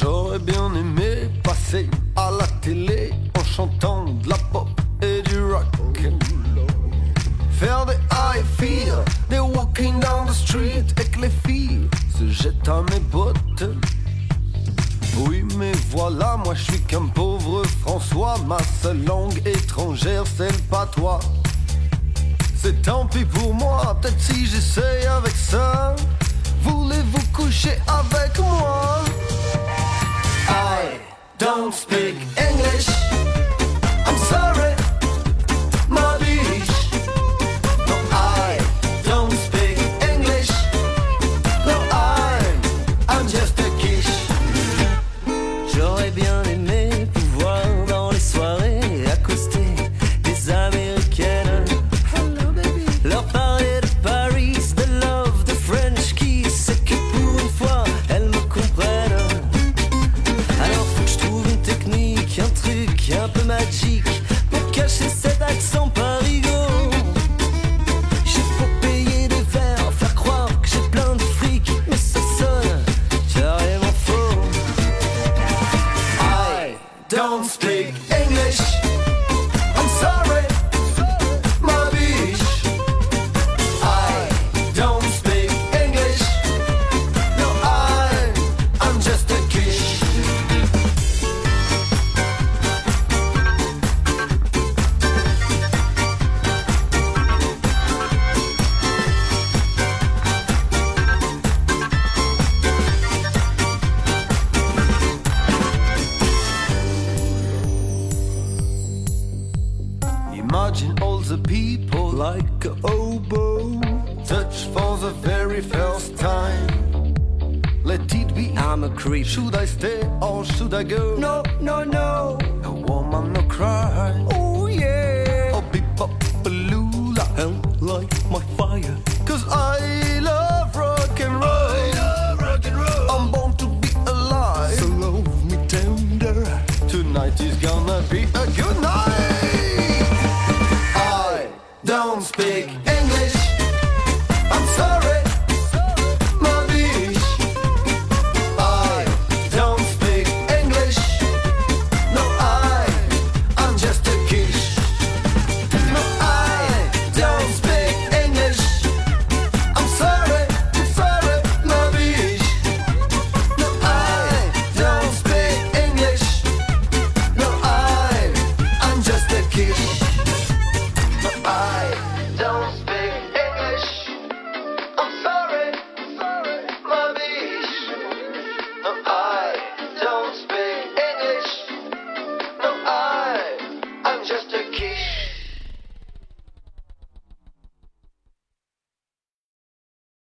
J'aurais bien aimé passer à la télé en chantant de la pop et du rock. Faire des high feel, des walking down the street et que les filles se jettent à mes bottes. Oui, mais voilà, moi je suis qu'un pauvre François. Ma seule langue étrangère, c'est le patois. C'est tant pis pour moi, peut-être si j'essaye avec ça. Voulez-vous coucher avec moi? I don't speak Imagine all the people like a oboe touch for the very first time. Let it be. I'm a creep. Should I stay or should I go? No, no, no. A woman no cry. Oh yeah. Oh beep up a lula. And light my fire. Cause I don't speak English. I'm sorry.